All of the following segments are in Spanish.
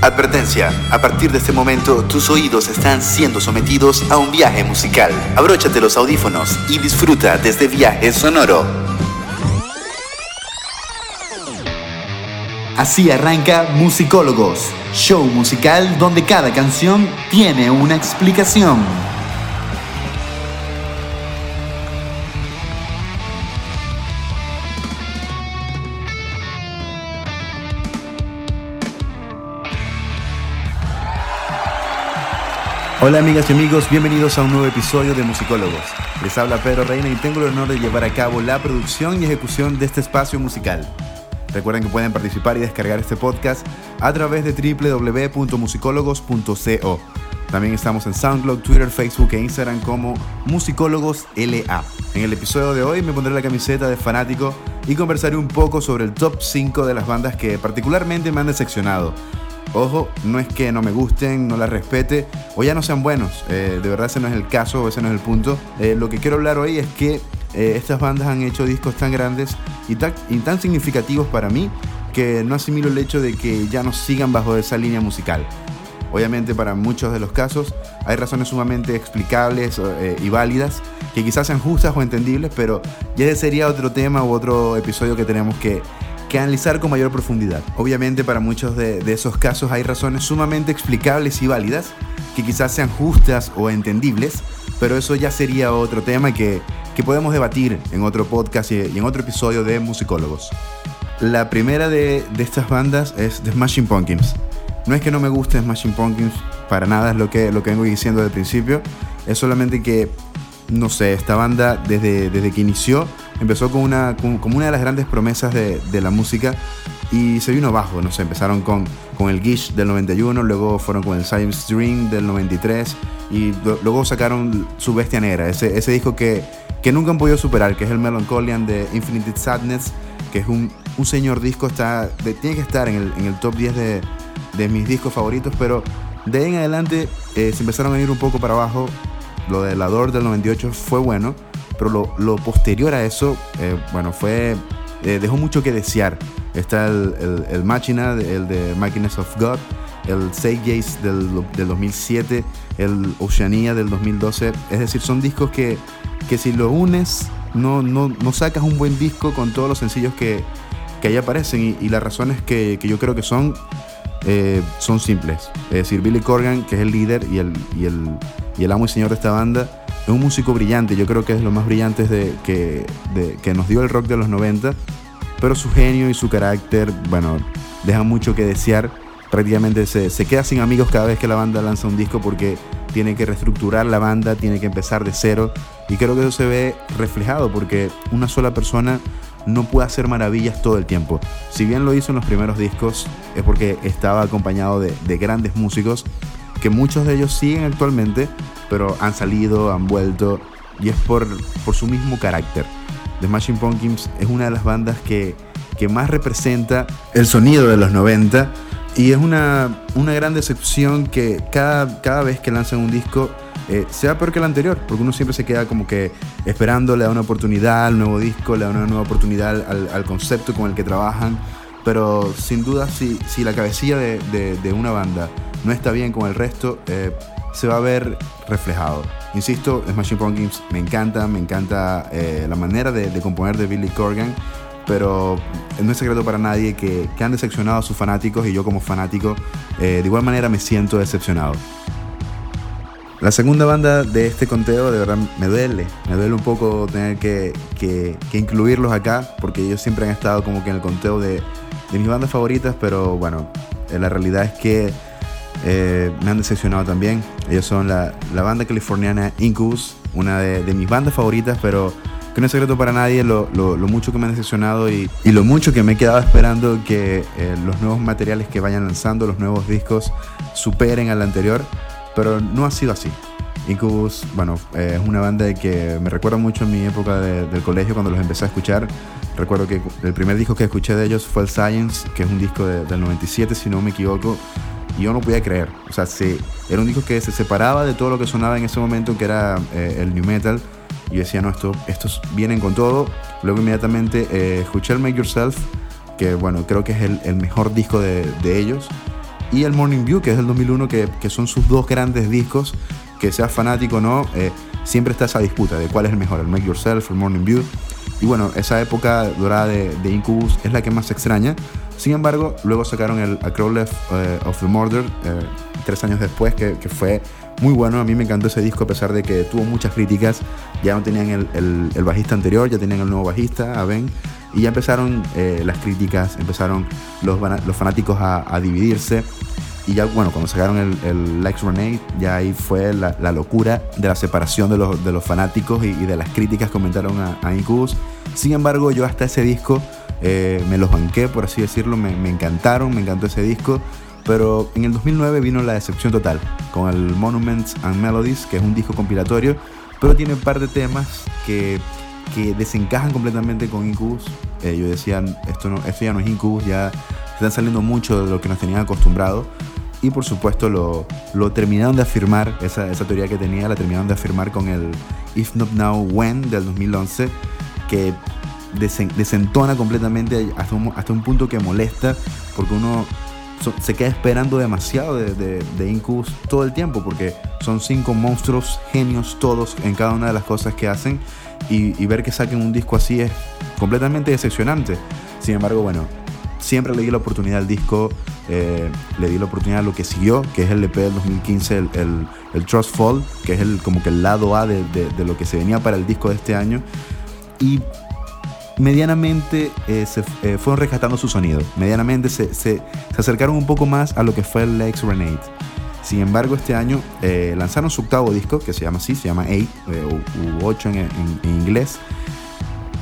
Advertencia, a partir de este momento tus oídos están siendo sometidos a un viaje musical. Abróchate los audífonos y disfruta de este viaje sonoro. Así arranca Musicólogos, show musical donde cada canción tiene una explicación. Hola amigas y amigos, bienvenidos a un nuevo episodio de Musicólogos. Les habla Pedro Reina y tengo el honor de llevar a cabo la producción y ejecución de este espacio musical. Recuerden que pueden participar y descargar este podcast a través de www.musicólogos.co. También estamos en SoundCloud, Twitter, Facebook e Instagram como Musicólogos LA. En el episodio de hoy me pondré la camiseta de fanático y conversaré un poco sobre el top 5 de las bandas que particularmente me han decepcionado Ojo, no es que no me gusten, no las respete o ya no sean buenos. Eh, de verdad ese no es el caso, ese no es el punto. Eh, lo que quiero hablar hoy es que eh, estas bandas han hecho discos tan grandes y tan, y tan significativos para mí que no asimilo el hecho de que ya no sigan bajo esa línea musical. Obviamente para muchos de los casos hay razones sumamente explicables y válidas que quizás sean justas o entendibles, pero ya ese sería otro tema u otro episodio que tenemos que que analizar con mayor profundidad. Obviamente para muchos de, esos casos hay razones sumamente explicables y válidas, que quizás sean justas o entendibles, pero eso ya sería otro tema que, que podemos debatir en otro podcast y, en otro episodio de Musicólogos. La primera de, de, estas bandas es The Smashing Pumpkins. No es que no me guste Smashing Pumpkins, para nada es lo que, lo que vengo diciendo desde el principio, es solamente que, no sé, esta banda desde, desde que inició empezó con una, como una de las grandes promesas de, de, la música y se vino abajo, no sé, empezaron con, con el Gish del 91, luego fueron con el Science Dream del 93 y luego sacaron su Bestia Negra, ese, ese disco que, que nunca han podido superar, que es el Melancholian de Infinite Sadness, que es un, un señor disco, está, tiene que estar en el, en el top 10 de, de, mis discos favoritos, pero de ahí en adelante eh, se empezaron a ir un poco para abajo, lo de la Door del 98 fue bueno, pero lo, posterior a eso, eh, bueno, fue, eh, dejó mucho que desear. Está el, el, el Machina, el de Machines of God, el Gaze del, del 2007, el Oceanía del 2012. Es decir, son discos que, que si lo unes, no, no, no, sacas un buen disco con todos los sencillos que, que ahí aparecen. Y, las razones que, que, yo creo que son, eh, son simples. Es decir, Billy Corgan, que es el líder y el, y el, y el amo y señor de esta banda, es un músico brillante, yo creo que es lo más brillante de, que, que nos dio el rock de los 90, pero su genio y su carácter, bueno, dejan mucho que desear. Prácticamente se, se queda sin amigos cada vez que la banda lanza un disco porque tiene que reestructurar la banda, tiene que empezar de cero. Y creo que eso se ve reflejado porque una sola persona no puede hacer maravillas todo el tiempo. Si bien lo hizo en los primeros discos, es porque estaba acompañado de, de grandes músicos que muchos de ellos siguen actualmente, pero han salido, han vuelto, y es por, por su mismo carácter. The Smashing Pumpkins es una de las bandas que, que más representa el sonido de los 90 y es una, una gran decepción que cada, cada vez que lanzan un disco eh, sea peor que el anterior, porque uno siempre se queda como que esperando, le da una oportunidad al nuevo disco, le da una nueva oportunidad al, al concepto con el que trabajan, pero sin duda si, si la cabecilla de, de, de una banda no está bien con el resto, eh, se va a ver reflejado. Insisto, Smashing Pumpkins me encanta, me encanta eh, la manera de, componer de Billy Corgan, pero no es secreto para nadie que, han decepcionado a sus fanáticos y yo como fanático eh, de igual manera me siento decepcionado. La segunda banda de este conteo de verdad me duele, me duele un poco tener que, que, incluirlos acá porque ellos siempre han estado como que en el conteo de, de mis bandas favoritas, pero bueno, la realidad es que eh, me han decepcionado también. Ellos son la, la banda californiana Incubus, una de, de, mis bandas favoritas, pero que no es secreto para nadie lo, lo, lo mucho que me han decepcionado y, y, lo mucho que me he quedado esperando que eh, los nuevos materiales que vayan lanzando, los nuevos discos, superen al anterior, pero no ha sido así. Incubus, bueno, eh, es una banda que me recuerda mucho en mi época de, del colegio cuando los empecé a escuchar. Recuerdo que el primer disco que escuché de ellos fue el Science, que es un disco de, del 97, si no me equivoco y yo no podía creer. O sea, se, era un disco que se separaba de todo lo que sonaba en ese momento, que era eh, el new metal. Y yo decía, no, esto, estos vienen con todo. Luego inmediatamente eh, escuché el Make Yourself, que bueno, creo que es el, mejor disco de, de, ellos. y el Morning View, que es del 2001, que, que son sus dos grandes discos, que seas fanático o no, eh, siempre está esa disputa de cuál es el mejor, el Make Yourself, el Morning View. Y bueno, esa época dorada de, Incubus es la que más extraña. Sin embargo, luego sacaron el A Crow Left eh, of the Murder, eh, tres años después, que, fue muy bueno. A mí me encantó ese disco a pesar de que tuvo muchas críticas. Ya no tenían el, el, bajista anterior, ya tenían el nuevo bajista, a Ben. Y ya empezaron eh, las críticas, empezaron los, fanáticos a, dividirse. Y ya, bueno, cuando sacaron el, el Likes Renate, ya ahí fue la, la, locura de la separación de los, de los fanáticos y, y, de las críticas comentaron a, a Incubus. Sin embargo, yo hasta ese disco eh, me los banqué, por así decirlo, me, me, encantaron, me encantó ese disco. Pero en el 2009 vino la decepción total con el Monuments and Melodies, que es un disco compilatorio, pero tiene un par de temas que, que desencajan completamente con Incubus. Eh, yo decía, esto, no, esto ya no es Incubus, ya están saliendo mucho de lo que nos tenían acostumbrado. Y por supuesto lo, lo terminaron de afirmar, esa, esa teoría que tenía, la terminaron de afirmar con el If Not Now When del 2011, que desentona completamente hasta un, hasta un punto que molesta porque uno so, se queda esperando demasiado de, de, de, Incubus todo el tiempo porque son cinco monstruos genios todos en cada una de las cosas que hacen y, y ver que saquen un disco así es completamente decepcionante. Sin embargo bueno siempre le di la oportunidad al disco eh, le di la oportunidad a lo que siguió que es el EP del 2015 el, Trust Fall que es el, como que el lado A de, de, lo que se venía para el disco de este año y medianamente eh, se eh, fueron rescatando su sonido. Medianamente se, se, se, acercaron un poco más a lo que fue el Lex Renate. Sin embargo, este año lanzaron su octavo disco, que se llama así, se llama 8, u 8 en, en, inglés,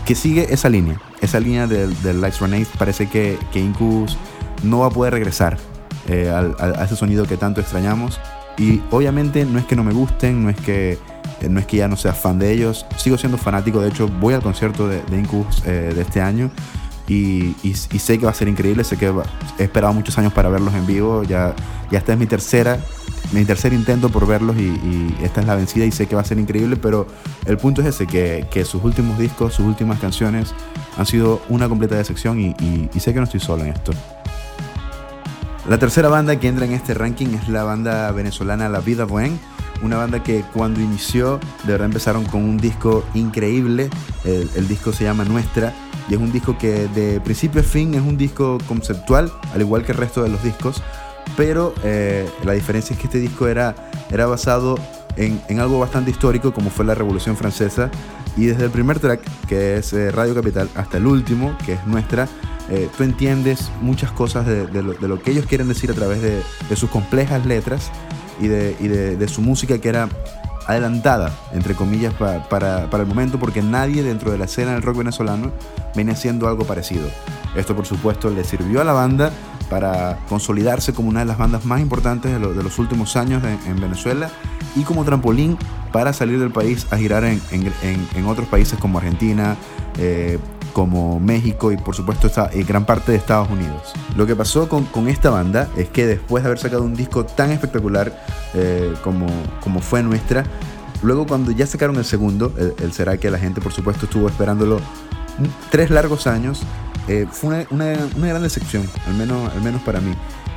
que sigue esa línea. Esa línea del, del Renate parece que, que Incubus no va a poder regresar al, a, a ese sonido que tanto extrañamos. Y obviamente no es que no me gusten, no es que eh, no es que ya no sea fan de ellos, sigo siendo fanático, de hecho voy al concierto de, de Incubus eh, de este año y, y, y, sé que va a ser increíble, sé que va, he esperado muchos años para verlos en vivo, ya, ya esta es mi tercera, mi tercer intento por verlos y, y, esta es la vencida y sé que va a ser increíble, pero el punto es ese, que, que sus últimos discos, sus últimas canciones han sido una completa decepción y sé que no estoy solo en esto. La tercera banda que entra en este ranking es la banda venezolana La Vida Buen una banda que cuando inició de verdad empezaron con un disco increíble, el, disco se llama Nuestra y es un disco que de principio a fin es un disco conceptual, al igual que el resto de los discos, pero eh, la diferencia es que este disco era, era basado en, en, algo bastante histórico como fue la Revolución Francesa y desde el primer track, que es eh, Radio Capital, hasta el último, que es Nuestra, eh, tú entiendes muchas cosas de, lo, que ellos quieren decir a través de, sus complejas letras y de, su música que era adelantada, entre comillas, pa, para, para, el momento, porque nadie dentro de la escena del rock venezolano venía haciendo algo parecido. Esto, por supuesto, le sirvió a la banda para consolidarse como una de las bandas más importantes de, lo, de los últimos años en, en, Venezuela y como trampolín para salir del país a girar en, otros países como Argentina, eh, como México y por supuesto esta, eh, gran parte de Estados Unidos. Lo que pasó con, esta banda es que después de haber sacado un disco tan espectacular eh, como, como fue nuestra, luego cuando ya sacaron el segundo, el, Será que la gente por supuesto estuvo esperándolo tres largos años, eh, fue una, una, una, gran decepción, al menos, al menos para mí.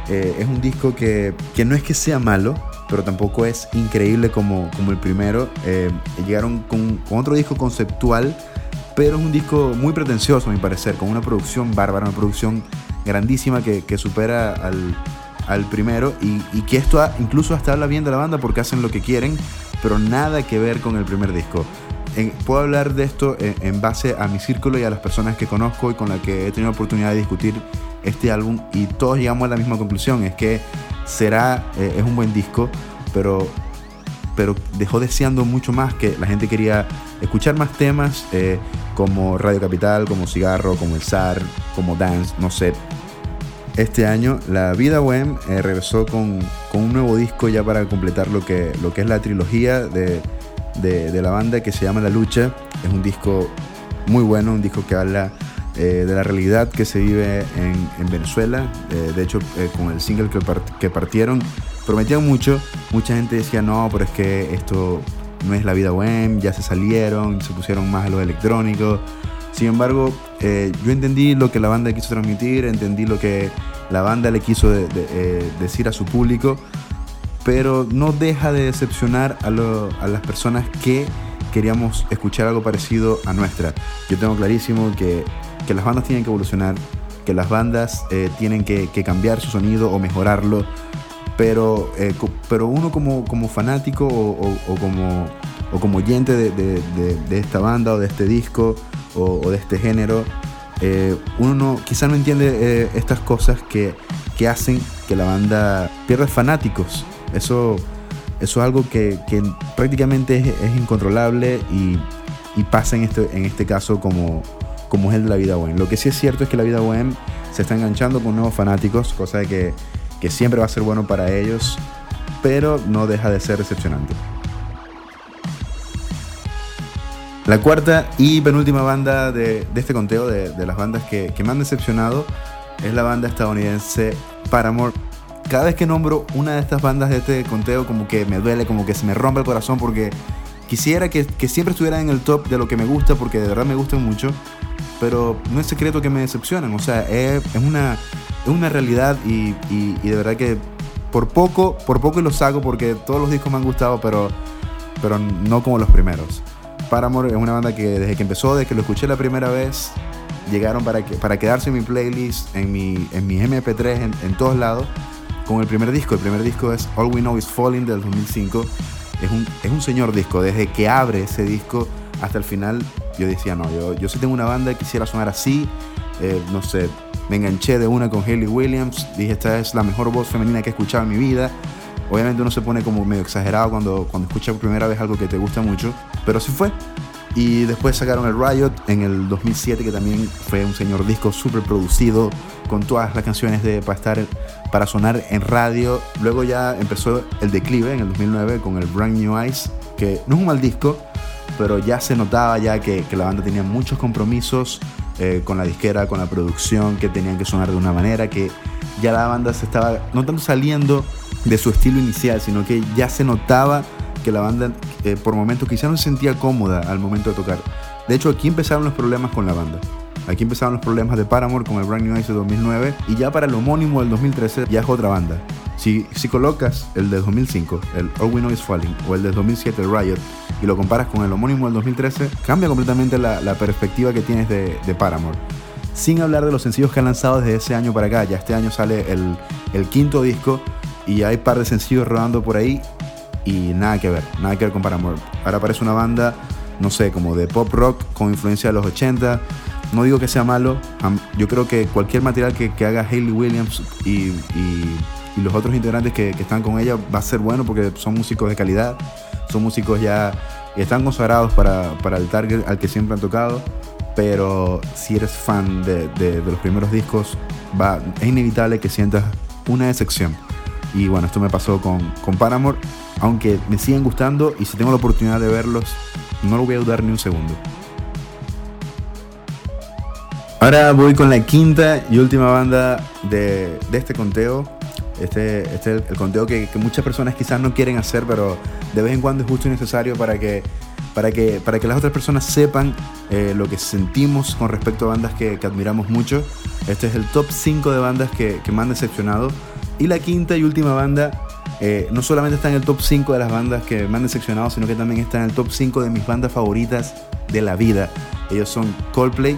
Eh, es un disco que, que, no es que sea malo, pero tampoco es increíble como, como el primero. Eh, llegaron con, con otro disco conceptual pero es un disco muy pretencioso a mi parecer, con una producción bárbara, una producción grandísima que, que supera al, al primero y, que esto ha, incluso hasta habla bien de la banda porque hacen lo que quieren, pero nada que ver con el primer disco. Puedo hablar de esto en, en, base a mi círculo y a las personas que conozco y con las que he tenido oportunidad de discutir este álbum y todos llegamos a la misma conclusión, es que será, eh, es un buen disco, pero pero dejó deseando mucho más que la gente quería escuchar más temas eh, como Radio Capital, como Cigarro, como El Zar, como Dance, no sé. Este año la Vida eh, regresó con, con, un nuevo disco ya para completar lo que, lo que es la trilogía de, de, de la banda que se llama La Lucha. Es un disco muy bueno, un disco que habla eh, de la realidad que se vive en, en Venezuela. Eh, de hecho, eh, con el single que, que, partieron, prometían mucho. Mucha gente decía, no, pero es que esto no es la vida web, ya se salieron, se pusieron más a lo electrónico. Sin embargo, yo entendí lo que la banda quiso transmitir, entendí lo que la banda le quiso decir a su público, pero no deja de decepcionar a, las personas que queríamos escuchar algo parecido a nuestra. Yo tengo clarísimo que, las bandas tienen que evolucionar, que las bandas eh, tienen que, cambiar su sonido o mejorarlo, pero, pero uno como, como fanático o, como, o como oyente de, esta banda o de este disco o, de este género, eh, uno no, quizá no entiende eh, estas cosas que, hacen que la banda pierda fanáticos. Eso, eso es algo que, prácticamente es, incontrolable y, pasa en este, en este caso como, como es el de la vida web. Lo que sí es cierto es que la vida web se está enganchando con nuevos fanáticos, cosa que, que siempre va a ser bueno para ellos, pero no deja de ser decepcionante. La cuarta y penúltima banda de, este conteo, de, las bandas que, me han decepcionado, es la banda estadounidense Paramore. Cada vez que nombro una de estas bandas de este conteo, como que me duele, como que se me rompe el corazón, porque quisiera que, siempre estuvieran en el top de lo que me gusta, porque de verdad me gustan mucho, pero no es secreto que me decepcionan. O sea, es, una, una realidad y, de verdad que por poco, por poco lo saco, porque todos los discos me han gustado, pero, pero no como los primeros. Paramore es una banda que desde que empezó, desde que lo escuché la primera vez, llegaron para, que, para quedarse en mi playlist, en mi, en mi MP3, en, todos lados, con el primer disco. El primer disco es All We Know Is Falling del 2005. Es un, es un señor disco. Desde que abre ese disco hasta el final, yo decía, no, yo, yo sí tengo una banda, quisiera sonar así. Eh, no sé, me enganché de una con Hayley Williams. Dije, esta es la mejor voz femenina que he escuchado en mi vida. Obviamente uno se pone como medio exagerado cuando, cuando escucha por primera vez algo que te gusta mucho, pero sí fue. Y después sacaron el Riot en el 2007, que también fue un señor disco súper producido, con todas las canciones de, para, estar, para sonar en radio. Luego ya empezó el declive en el 2009 con el Brand New Eyes, que no es un mal disco, pero ya se notaba ya que, que la banda tenía muchos compromisos eh, con la disquera, con la producción, que tenían que sonar de una manera, que ya la banda se estaba no tanto saliendo de su estilo inicial, sino que ya se notaba que la banda eh, por momentos quizá no se sentía cómoda al momento de tocar. De hecho, aquí empezaron los problemas con la banda. Aquí empezaron los problemas de Paramore con el Brand New Eyes de 2009 y ya para el homónimo del 2013 ya es otra banda. Si, si colocas el de 2005, el All We Know Is Falling, o el de 2007, el Riot, y lo comparas con el homónimo del 2013, cambia completamente la, perspectiva que tienes de, de, Paramore. Sin hablar de los sencillos que han lanzado desde ese año para acá. Ya este año sale el, el quinto disco y hay un par de sencillos rodando por ahí y nada que ver, nada que ver con Paramore. Ahora parece una banda, no sé, como de pop rock con influencia de los 80. No digo que sea malo, yo creo que cualquier material que, haga Hayley Williams y, los otros integrantes que, están con ella va a ser bueno porque son músicos de calidad, son músicos ya que están consagrados para, el target al que siempre han tocado. Pero si eres fan de, los primeros discos, va, es inevitable que sientas una decepción. Y bueno, esto me pasó con, con Paramore, aunque me siguen gustando y si tengo la oportunidad de verlos, no lo voy a dudar ni un segundo. Ahora voy con la quinta y última banda de, este conteo. Este, este es el, conteo que, muchas personas quizás no quieren hacer, pero de vez en cuando es justo y necesario para que, para que, para que las otras personas sepan eh, lo que sentimos con respecto a bandas que, admiramos mucho. Este es el top 5 de bandas que, que me han decepcionado. Y la quinta y última banda eh, no solamente está en el top 5 de las bandas que me han decepcionado, sino que también está en el top 5 de mis bandas favoritas de la vida. Ellos son Coldplay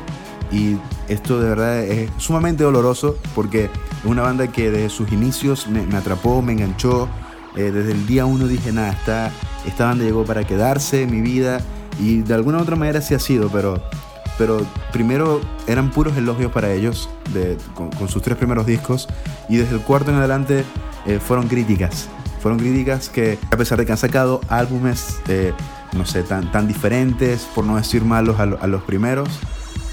y esto de verdad es sumamente doloroso porque es una banda que desde sus inicios me, atrapó, me enganchó. Eh, desde el día 1 dije, nada, esta, esta banda llegó para quedarse mi vida y de alguna u otra manera sí ha sido, pero pero primero eran puros elogios para ellos con, sus tres primeros discos y desde el cuarto en adelante eh, fueron críticas. Fueron críticas que a pesar de que han sacado álbumes, eh, no sé, tan, tan diferentes, por no decir malos a, los primeros,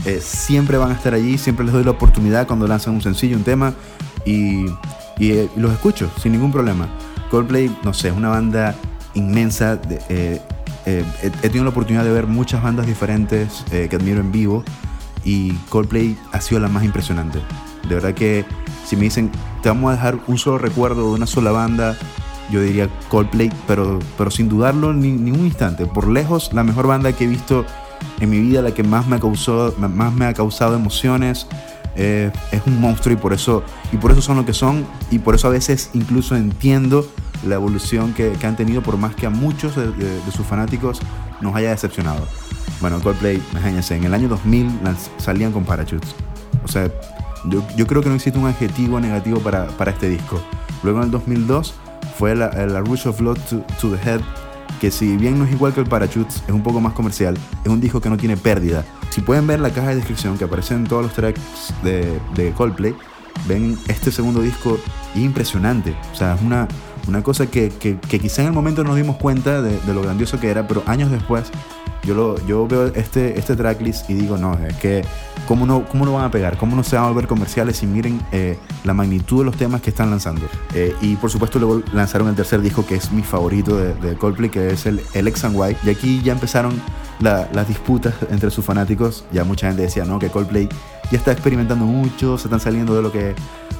eh, siempre van a estar allí, siempre les doy la oportunidad cuando lanzan un sencillo, un tema y, y, los escucho sin ningún problema. Coldplay, no sé, es una banda inmensa. De, eh, he, tenido la oportunidad de ver muchas bandas diferentes eh, que admiro en vivo y Coldplay ha sido la más impresionante. De verdad que si me dicen, te vamos a dejar un solo recuerdo de una sola banda, yo diría Coldplay, pero, pero sin dudarlo ni, ni un instante. Por lejos, la mejor banda que he visto en mi vida, la que más me causado, más me ha causado emociones. Eh, es un monstruo y por eso y por eso son lo que son y por eso a veces incluso entiendo la evolución que, han tenido por más que a muchos de, sus fanáticos nos haya decepcionado. Bueno, Coldplay, imagínense, en el año 2000 salían con Parachutes. O sea, yo, creo que no existe un adjetivo negativo para, para este disco. Luego en el 2002 fue la, la Rush of Blood to, the Head, que si bien no es igual que el Parachutes, es un poco más comercial, es un disco que no tiene pérdida. Si pueden ver la caja de descripción que aparece en todos los tracks de, de Coldplay, ven este segundo disco impresionante. O sea, es una, una cosa que, que, quizá en el momento no nos dimos cuenta de, de, lo grandioso que era, pero años después yo, lo, yo veo este, este tracklist y digo, no, es que ¿cómo no, cómo no van a pegar? ¿Cómo no se van a volver comerciales? Y miren eh, la magnitud de los temas que están lanzando. Eh, y por supuesto luego lanzaron el tercer disco que es mi favorito de, Coldplay, que es el, el X and Y. Y aquí ya empezaron las disputas entre sus fanáticos. Ya mucha gente decía, ¿no? Que Coldplay ya está experimentando mucho, se están saliendo de lo que,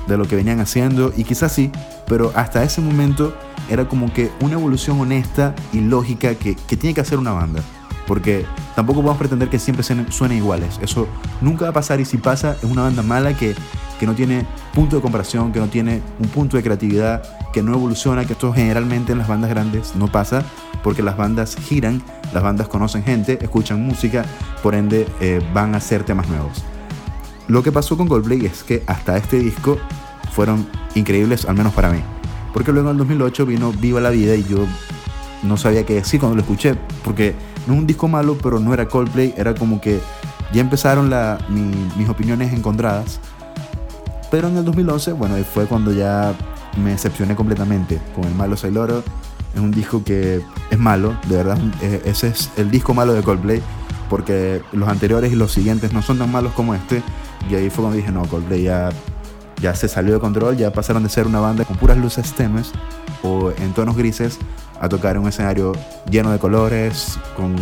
de lo que venían haciendo. Y quizás sí, pero hasta ese momento era como que una evolución honesta y lógica que, que tiene que hacer una banda porque tampoco podemos pretender que siempre suenen iguales. Eso nunca va a pasar y si pasa es una banda mala que, que no tiene punto de comparación, que no tiene un punto de creatividad, que no evoluciona, que esto generalmente en las bandas grandes no pasa porque las bandas giran, las bandas conocen gente, escuchan música, por ende eh, van a hacer temas nuevos. Lo que pasó con Coldplay es que hasta este disco fueron increíbles, al menos para mí. Porque luego en el 2008 vino Viva la Vida y yo no sabía qué decir cuando lo escuché, porque no es un disco malo, pero no era Coldplay, era como que ya empezaron la, mis opiniones encontradas. Pero en el 2011, bueno, fue cuando ya me decepcioné completamente con el malo Sailoro. Es un disco que es malo, de verdad. Ese es el disco malo de Coldplay, porque los anteriores y los siguientes no son tan malos como este. Y ahí fue cuando dije, no, Coldplay ya, ya se salió de control, ya pasaron de ser una banda con puras luces tenues o en tonos grises a tocar un escenario lleno de colores, con,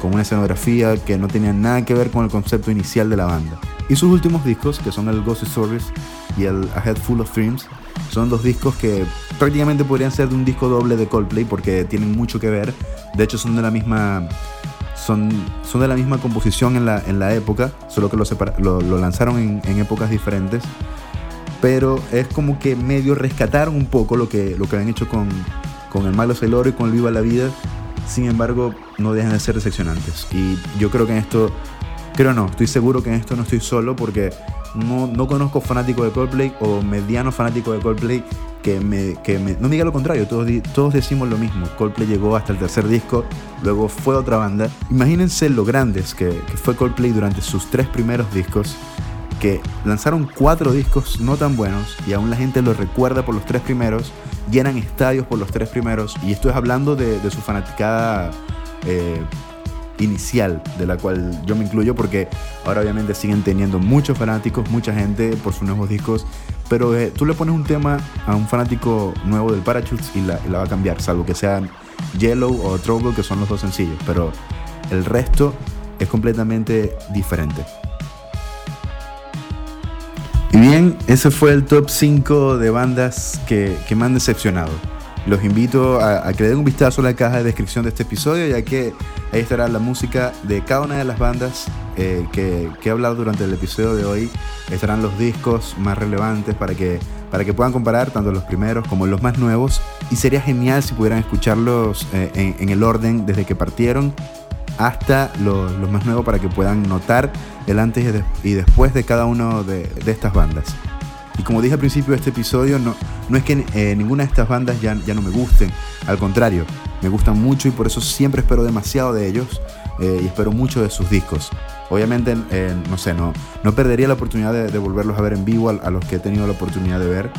con una escenografía que no tenía nada que ver con el concepto inicial de la banda. Y sus últimos discos, que son el Ghost Stories y el A Head Full of Dreams, son dos discos que prácticamente podrían ser de un disco doble de Coldplay porque tienen mucho que ver. De hecho, son de la misma son, son de la misma composición en la, en la época, solo que lo, lo, lanzaron en, en, épocas diferentes. Pero es como que medio rescataron un poco lo que, lo que habían hecho con, con el malo Sailor y con el Viva la Vida, sin embargo, no dejan de ser decepcionantes. Y yo creo que en esto, creo no, estoy seguro que en esto no estoy solo porque no, no conozco fanático de Coldplay o mediano fanático de Coldplay que me, que me, no diga lo contrario, todos, todos decimos lo mismo. Coldplay llegó hasta el tercer disco, luego fue otra banda. Imagínense lo grandes que, que fue Coldplay durante sus tres primeros discos que lanzaron cuatro discos no tan buenos y aún la gente los recuerda por los tres primeros, llenan estadios por los tres primeros. Y estoy hablando de, su fanaticada eh, inicial, de la cual yo me incluyo porque ahora obviamente siguen teniendo muchos fanáticos, mucha gente por sus nuevos discos, pero eh, tú le pones un tema a un fanático nuevo del Parachutes y la, y la va a cambiar, salvo que sean Yellow o Trouble, que son los dos sencillos, pero el resto es completamente diferente. Y bien, ese fue el top 5 de bandas que, me han decepcionado. Los invito a, que le den un vistazo a la caja de descripción de este episodio, ya que ahí estará la música de cada una de las bandas eh, que, he hablado durante el episodio de hoy. Estarán los discos más relevantes para que, para que puedan comparar tanto los primeros como los más nuevos. Y sería genial si pudieran escucharlos eh, en el orden desde que partieron hasta los, más nuevos para que puedan notar el antes y, después de cada uno de, estas bandas. Y como dije al principio de este episodio, no, no es que eh, ninguna de estas bandas ya, ya no me gusten, al contrario, me gustan mucho y por eso siempre espero demasiado de ellos eh, y espero mucho de sus discos. Obviamente, eh, no sé, no, no perdería la oportunidad de, volverlos a ver en vivo a, los que he tenido la oportunidad de ver.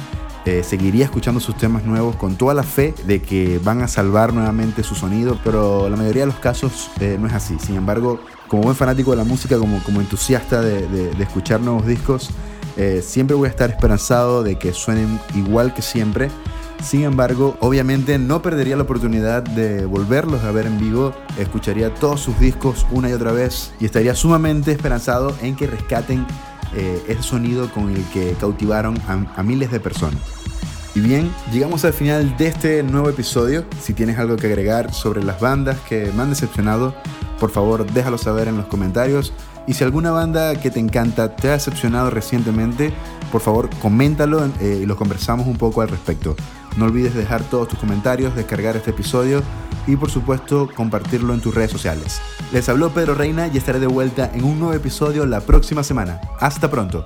Eh, seguiría escuchando sus temas nuevos con toda la fe de que van a salvar nuevamente su sonido, pero la mayoría de los casos eh, no es así. Sin embargo, como buen fanático de la música, como, como entusiasta de, escuchar nuevos discos, eh, siempre voy a estar esperanzado de que suenen igual que siempre. Sin embargo, obviamente no perdería la oportunidad de volverlos a ver en vivo, escucharía todos sus discos una y otra vez y estaría sumamente esperanzado en que rescaten eh, ese sonido con el que cautivaron a, miles de personas. Y bien, llegamos al final de este nuevo episodio. Si tienes algo que agregar sobre las bandas que me han decepcionado, por favor déjalo saber en los comentarios. Y si alguna banda que te encanta te ha decepcionado recientemente, por favor coméntalo eh, y lo conversamos un poco al respecto. No olvides dejar todos tus comentarios, descargar este episodio y por supuesto compartirlo en tus redes sociales. Les habló Pedro Reina y estaré de vuelta en un nuevo episodio la próxima semana. Hasta pronto.